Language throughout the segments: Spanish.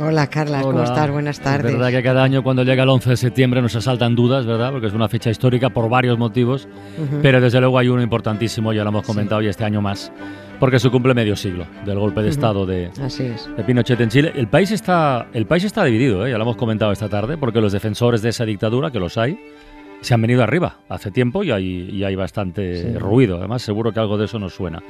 Hola Carla, ¿cómo estás? Buenas tardes. Es verdad que cada año cuando llega el 11 de septiembre nos asaltan dudas, ¿verdad? Porque es una fecha histórica por varios motivos, pero desde luego hay uno importantísimo, ya lo hemos comentado, y este año más, porque se cumple medio siglo del golpe de. Estado de, Así es. de Pinochet en Chile. El país está, el país está dividido, ¿eh? ya lo hemos comentado esta tarde, porque los defensores de esa dictadura, que los hay, se han venido arriba hace tiempo y hay, y hay bastante Sí. ruido. Además, seguro que algo de eso nos suena.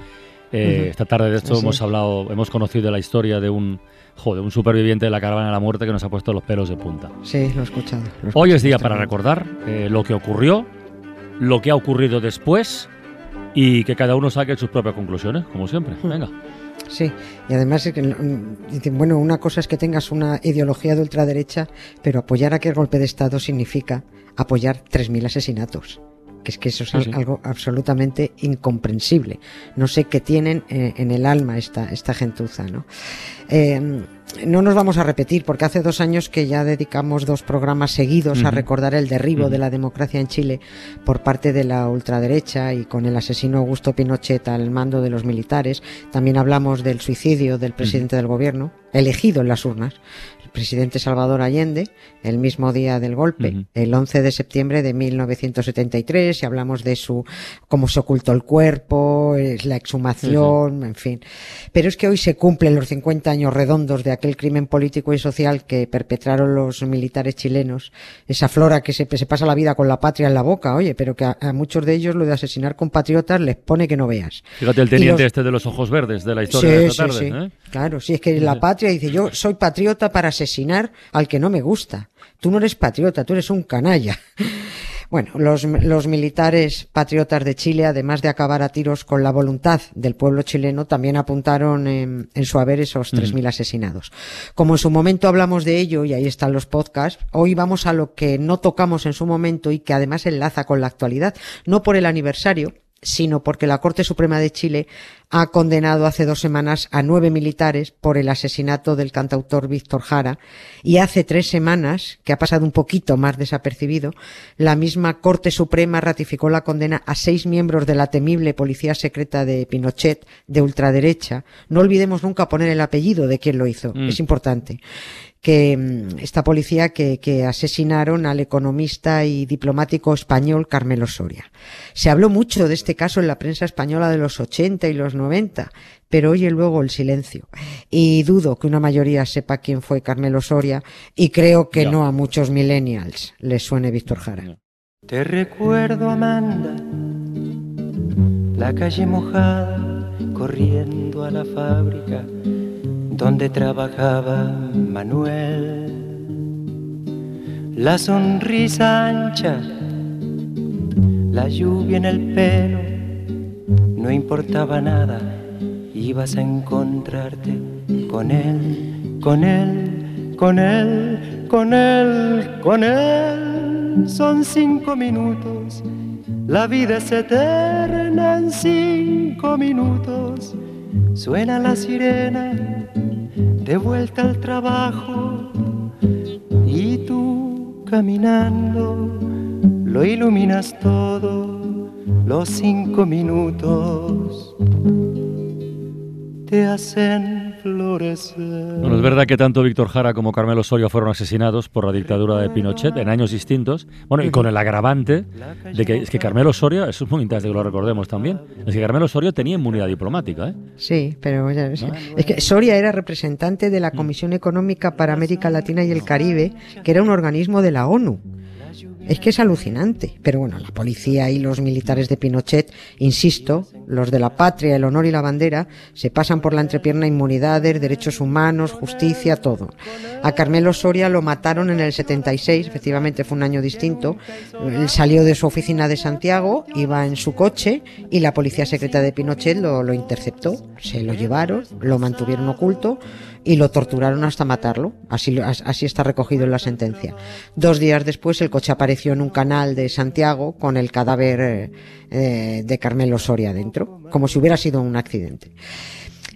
Eh, Ujú. Esta tarde de esto Así hemos hablado, hemos conocido la historia de un, joder, un superviviente de la caravana de la muerte que nos ha puesto los pelos de punta. Sí, lo he escuchado. lo he Hoy es día para recordar eh, lo que ocurrió, lo que ha ocurrido después y que cada uno saque sus propias conclusiones, como siempre. Hmm. Venga. Sí, y además, es que, mm, bueno, una cosa es que tengas una ideología de ultraderecha, pero apoyar aquel golpe de Estado significa apoyar 3.000 asesinatos. Que es que eso es Sí, al- sí. algo absolutamente incomprensible. No sé qué tienen eh, en el alma esta, esta gentuza, ¿no? Eh, no nos vamos a repetir, porque hace dos años que ya dedicamos dos programas seguidos a recordar el derribo de la democracia en Chile por parte de la ultraderecha y con el asesino Augusto Pinochet al mando de los militares. También hablamos del suicidio del presidente del gobierno, elegido en las urnas, presidente Salvador Allende, el mismo día del golpe, el 11 de septiembre de 1973, y hablamos de su cómo se ocultó el cuerpo, es la exhumación, en fin. Pero es que hoy se cumplen los 50 años redondos de aquel crimen político y social que perpetraron los militares chilenos, esa flora que se, se pasa la vida con la patria en la boca, oye, pero que a, a muchos de ellos lo de asesinar compatriotas les pone que no veas. Fíjate el teniente los- este de los ojos verdes de la historia de esta tarde. sí. ¿eh? Claro, sí, es que la patria dice, yo soy patriota para asesinar al que no me gusta. Tú no eres patriota, tú eres un canalla. Bueno, los, los militares patriotas de Chile, además de acabar a tiros con la voluntad del pueblo chileno, también apuntaron en, en su haber esos 3.000 asesinados. Como en su momento hablamos de ello, y ahí están los podcasts, hoy vamos a lo que no tocamos en su momento y que además enlaza con la actualidad, no por el aniversario, sino porque la Corte Suprema de Chile ha condenado hace dos semanas a nueve militares por el asesinato del cantautor Víctor Jara y hace tres semanas, que ha pasado un poquito más desapercibido, la misma Corte Suprema ratificó la condena a seis miembros de la temible policía secreta de Pinochet de ultraderecha. No olvidemos nunca poner el apellido de quien lo hizo, Mm. es importante que mm, esta policía que, que asesinaron al economista y diplomático español Carmelo Soria. Se habló mucho de este caso en la prensa española de los 80 y los 90, pero oye luego el silencio. Y dudo que una mayoría sepa quién fue Carmelo Soria y creo que Ya. no a muchos millennials les suene Víctor Jara. Te recuerdo, Amanda, la calle mojada, corriendo a la fábrica donde trabajaba Manuel. La sonrisa ancha, la lluvia en el pelo, no importaba nada, ibas a encontrarte con él, con él, con él, con él, con él. Son cinco minutos, la vida es eterna en cinco minutos. Suena la sirena, de vuelta al trabajo, y tú caminando, lo iluminas todo, los cinco minutos te hacen florecer. Bueno, es verdad que tanto Víctor Jara como Carmelo Osorio fueron asesinados por la dictadura de Pinochet en años distintos. Bueno, y con el agravante de que es que Carmelo Osorio, eso es muy interesante que lo recordemos también, es que Carmelo Osorio tenía inmunidad diplomática, ¿eh? Sí, pero ya ves, es que Soria era representante de la Comisión Económica para América Latina y el Caribe, que era un organismo de la ONU. Es que es alucinante. Pero bueno, la policía y los militares de Pinochet, insisto, los de la patria, el honor y la bandera, se pasan por la entrepierna inmunidades, derechos humanos, justicia, todo. A Carmelo Soria lo mataron en el 76, efectivamente fue un año distinto. Él salió de su oficina de Santiago, iba en su coche y la policía secreta de Pinochet lo, interceptó. Se lo llevaron, lo mantuvieron oculto y lo torturaron hasta matarlo. Así, así está recogido en la sentencia. Dos días después el coche apareció apareció en un canal de Santiago con el cadáver eh, eh, de Carmelo Soria dentro, como si hubiera sido un accidente.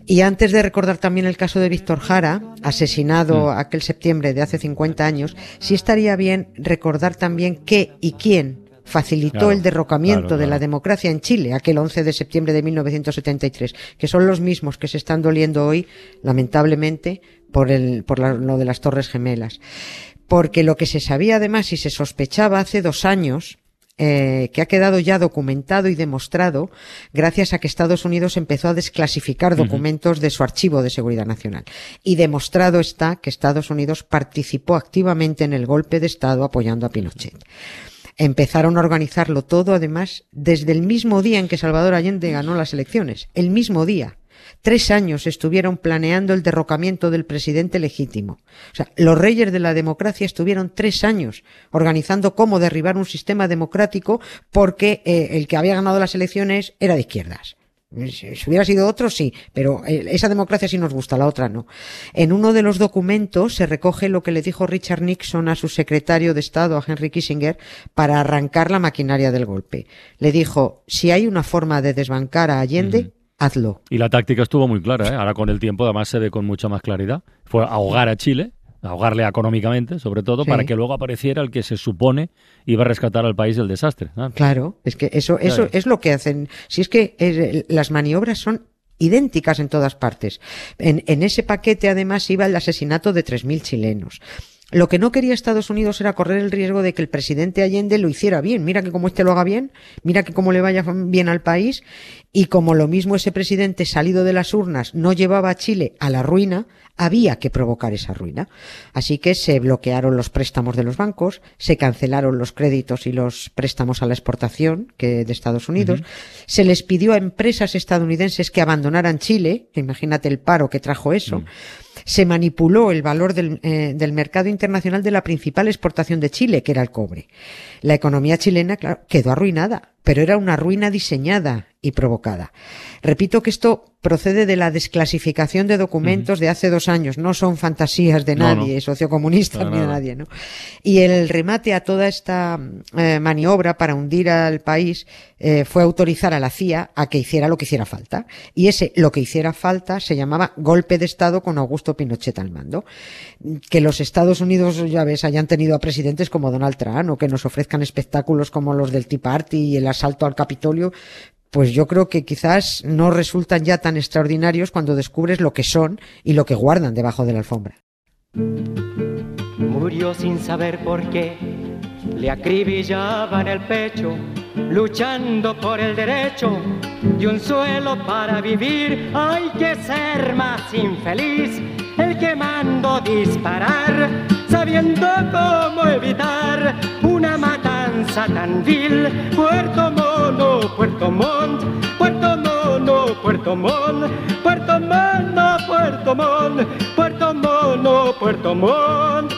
Y antes de recordar también el caso de Víctor Jara, asesinado Mm. aquel septiembre de hace 50 años, sí estaría bien recordar también qué y quién facilitó Claro, el derrocamiento claro, de la democracia en Chile, aquel 11 de septiembre de 1973, que son los mismos que se están doliendo hoy, lamentablemente, por, el, por la- lo de las Torres Gemelas. Porque lo que se sabía además y se sospechaba hace dos años, eh, que ha quedado ya documentado y demostrado gracias a que Estados Unidos empezó a desclasificar documentos de su archivo de seguridad nacional. Y demostrado está que Estados Unidos participó activamente en el golpe de Estado apoyando a Pinochet. Empezaron a organizarlo todo, además, desde el mismo día en que Salvador Allende ganó las elecciones. El mismo día. Tres años estuvieron planeando el derrocamiento del presidente legítimo. O sea, los reyes de la democracia estuvieron tres años organizando cómo derribar un sistema democrático porque eh, el que había ganado las elecciones era de izquierdas. Si hubiera sido otro, sí, pero eh, esa democracia sí nos gusta, la otra no. En uno de los documentos se recoge lo que le dijo Richard Nixon a su secretario de Estado, a Henry Kissinger, para arrancar la maquinaria del golpe. Le dijo, si hay una forma de desbancar a Allende, hazlo. Y la táctica estuvo muy clara, ¿eh? ahora con el tiempo además se ve con mucha más claridad. Fue ahogar a Chile, ahogarle económicamente, sobre todo, Sí. para que luego apareciera el que se supone iba a rescatar al país del desastre. Claro, es que eso, eso Claro. es lo que hacen. Si es que eh, las maniobras son idénticas en todas partes. En, en ese paquete además iba el asesinato de 3.000 chilenos. Lo que no quería Estados Unidos era correr el riesgo de que el presidente Allende lo hiciera bien. Mira que como este lo haga bien, mira que como le vaya bien al país, y como lo mismo ese presidente salido de las urnas no llevaba a Chile a la ruina, había que provocar esa ruina. Así que se bloquearon los préstamos de los bancos, se cancelaron los créditos y los préstamos a la exportación que de Estados Unidos, se les pidió a empresas estadounidenses que abandonaran Chile, imagínate el paro que trajo eso, se manipuló el valor del, eh, del mercado internacional de la principal exportación de Chile, que era el cobre. La economía chilena, claro, quedó arruinada, pero era una ruina diseñada y provocada. Repito que esto procede de la desclasificación de documentos de hace dos años, no son fantasías de No, nadie, no. Para ni de nadie, ¿no? Y el remate a toda esta eh, maniobra para hundir al país eh, fue autorizar a la CIA a que hiciera lo que hiciera falta. Y ese lo que hiciera falta se llamaba golpe de Estado con Augusto Pinochet al mando. Que los Estados Unidos, ya ves, hayan tenido a presidentes como Donald Trump o que nos ofrezcan espectáculos como los del Tea Party y el asalto al Capitolio, pues yo creo que quizás no resultan ya tan extraordinarios cuando descubres lo que son y lo que guardan debajo de la alfombra. Murió sin saber por qué, le acribillaban el pecho, luchando por el derecho de un suelo para vivir. Hay que ser más infeliz, el que mando disparar, sabiendo cómo evitar matanza tan. Puerto Mono, Puerto Montt, Puerto Mono, Puerto Montt, Puerto Mono, Puerto Montt, Puerto Mono, Puerto Montt.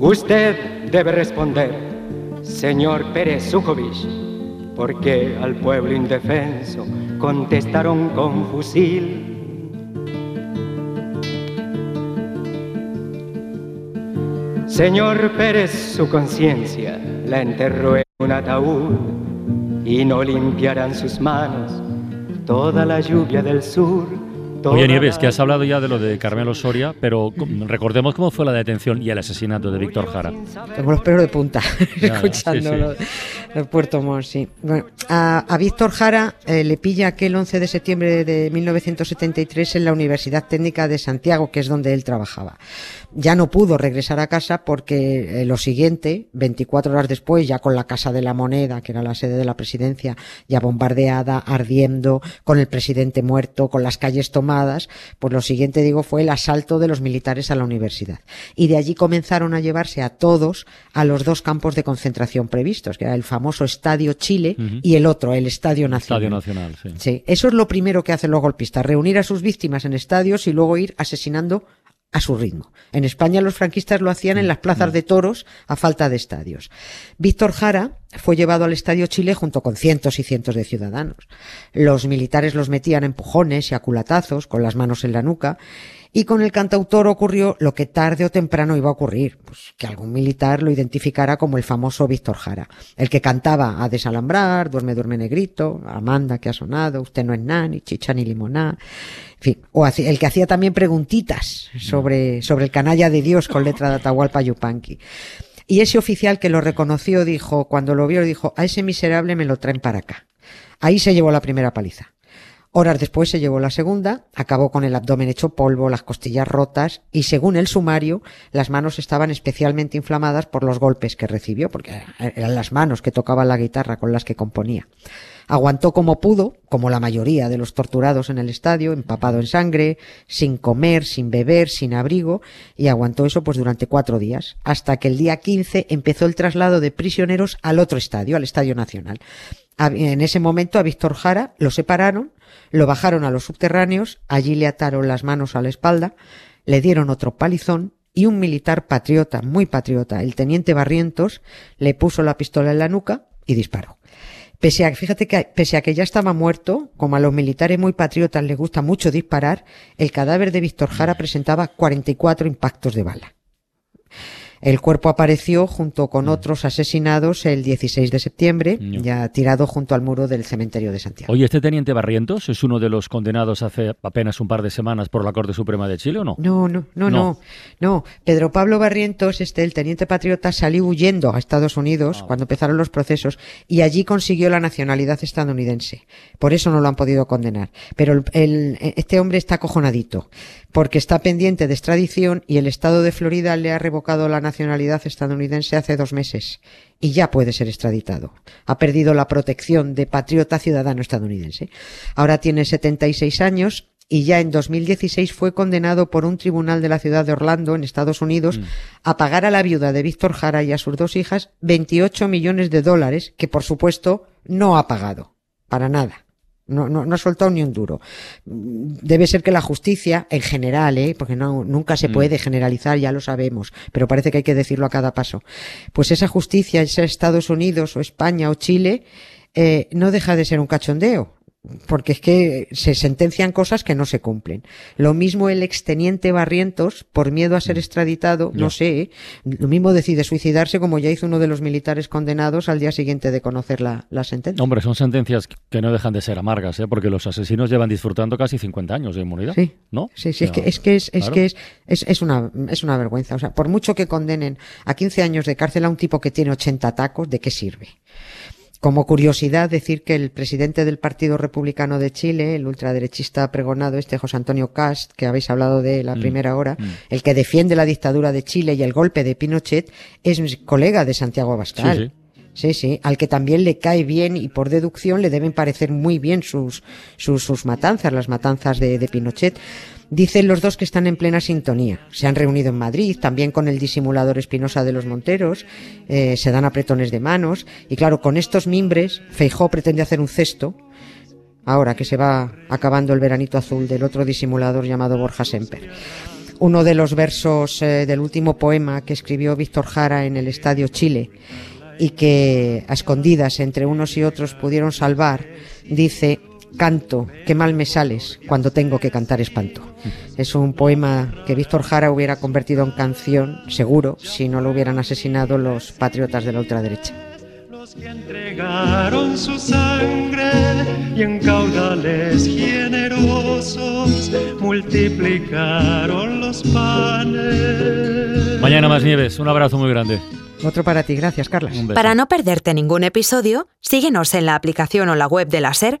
Usted debe responder, señor Pérez Sujovic, porque al pueblo indefenso contestaron con fusil. Señor Pérez, su conciencia la enterró en un ataúd y no limpiarán sus manos toda la lluvia del sur. Toda Oye, Nieves, que has hablado ya de lo de Carmelo Soria, pero recordemos cómo fue la detención y el asesinato de Víctor Jara. Tengo los pelos de punta Ya, escuchando sí, sí. Puerto Montt, sí. Bueno, a, a Víctor Jara eh, le pilla aquel 11 de septiembre de 1973 en la Universidad Técnica de Santiago, que es donde él trabajaba. Ya no pudo regresar a casa porque eh, lo siguiente, 24 horas después, ya con la Casa de la Moneda, que era la sede de la presidencia, ya bombardeada, ardiendo, con el presidente muerto, con las calles tomadas, pues lo siguiente, digo, fue el asalto de los militares a la universidad. Y de allí comenzaron a llevarse a todos a los dos campos de concentración previstos, que era el famoso Estadio Chile y el otro, el Estadio Nacional. Estadio Nacional, sí. Sí, eso es lo primero que hacen los golpistas, reunir a sus víctimas en estadios y luego ir asesinando a su ritmo. En España los franquistas lo hacían en las plazas de toros a falta de estadios. Víctor Jara fue llevado al Estadio Chile junto con cientos y cientos de ciudadanos. Los militares los metían empujones y a culatazos con las manos en la nuca y con el cantautor ocurrió lo que tarde o temprano iba a ocurrir, pues que algún militar lo identificara como el famoso Víctor Jara, el que cantaba a desalambrar, duerme, duerme negrito, Amanda que ha sonado, usted no es nada, ni chicha ni limoná, en fin, o el que hacía también preguntitas sobre, sobre el canalla de Dios con letra de Atahualpa Yupanqui. Y ese oficial que lo reconoció dijo, cuando lo vio, dijo, a ese miserable me lo traen para acá. Ahí se llevó la primera paliza. Horas después se llevó la segunda, acabó con el abdomen hecho polvo, las costillas rotas y según el sumario, las manos estaban especialmente inflamadas por los golpes que recibió, porque eran las manos que tocaban la guitarra con las que componía. Aguantó como pudo, como la mayoría de los torturados en el estadio, empapado en sangre, sin comer, sin beber, sin abrigo, y aguantó eso pues durante cuatro días, hasta que el día 15 empezó el traslado de prisioneros al otro estadio, al Estadio Nacional. En ese momento a Víctor Jara lo separaron, lo bajaron a los subterráneos, allí le ataron las manos a la espalda, le dieron otro palizón y un militar patriota, muy patriota, el teniente Barrientos, le puso la pistola en la nuca y disparó. Pese a, fíjate que, pese a que ya estaba muerto, como a los militares muy patriotas les gusta mucho disparar, el cadáver de Víctor Jara presentaba 44 impactos de bala. El cuerpo apareció junto con mm. otros asesinados el 16 de septiembre, ya tirado junto al muro del cementerio de Santiago. Oye, ¿este teniente Barrientos es uno de los condenados hace apenas un par de semanas por la Corte Suprema de Chile o no? No, no, no, no. no. Pedro Pablo Barrientos, este, el teniente patriota, salió huyendo a Estados Unidos ah. cuando empezaron los procesos y allí consiguió la nacionalidad estadounidense. Por eso no lo han podido condenar. Pero el, este hombre está acojonadito porque está pendiente de extradición y el Estado de Florida le ha revocado la nacionalidad estadounidense hace dos meses y ya puede ser extraditado. Ha perdido la protección de patriota ciudadano estadounidense. Ahora tiene 76 años y ya en 2016 fue condenado por un tribunal de la ciudad de Orlando, en Estados Unidos, mm. a pagar a la viuda de Víctor Jara y a sus dos hijas 28 millones de dólares, que por supuesto no ha pagado. Para nada. No, no, no ha soltado ni un duro. Debe ser que la justicia, en general, ¿eh? porque no, nunca se mm. puede generalizar, ya lo sabemos, pero parece que hay que decirlo a cada paso. Pues esa justicia, sea Estados Unidos o España o Chile, eh, no deja de ser un cachondeo porque es que se sentencian cosas que no se cumplen. Lo mismo el exteniente Barrientos, por miedo a ser mm. extraditado, no sé, ¿eh? lo mismo decide suicidarse como ya hizo uno de los militares condenados al día siguiente de conocer la, sentencia. Hombre, son sentencias que no dejan de ser amargas, ¿eh? porque los asesinos llevan disfrutando casi 50 años de inmunidad. Sí, ¿no? Sí, sí, es que es que es, que es, es, es, una, es una vergüenza. O sea, por mucho que condenen a 15 años de cárcel a un tipo que tiene 80 tacos, ¿de qué sirve? Como curiosidad, decir que el presidente del Partido Republicano de Chile, el ultraderechista pregonado este José Antonio Cast, que habéis hablado de la mm, primera hora, mm. el que defiende la dictadura de Chile y el golpe de Pinochet, es colega de Santiago Abascal. Sí, sí. al que también le cae bien y por deducción le deben parecer muy bien sus, sus, sus matanzas, las matanzas de, de Pinochet. Dicen los dos que están en plena sintonía. Se han reunido en Madrid, también con el disimulador Espinosa de los Monteros, eh, se dan apretones de manos, y claro, con estos mimbres, Feijó pretende hacer un cesto, ahora que se va acabando el veranito azul del otro disimulador llamado Borja Semper. Uno de los versos eh, del último poema que escribió Víctor Jara en el Estadio Chile y que a escondidas entre unos y otros pudieron salvar, dice, canto, qué mal me sales cuando tengo que cantar espanto. Es un poema que Víctor Jara hubiera convertido en canción, seguro, si no lo hubieran asesinado los patriotas de la ultraderecha. Los que entregaron su sangre y en caudales generosos multiplicaron los panes. Mañana más nieves, un abrazo muy grande. Otro para ti, gracias, Carlos. Para no perderte ningún episodio, síguenos en la aplicación o la web de la SER,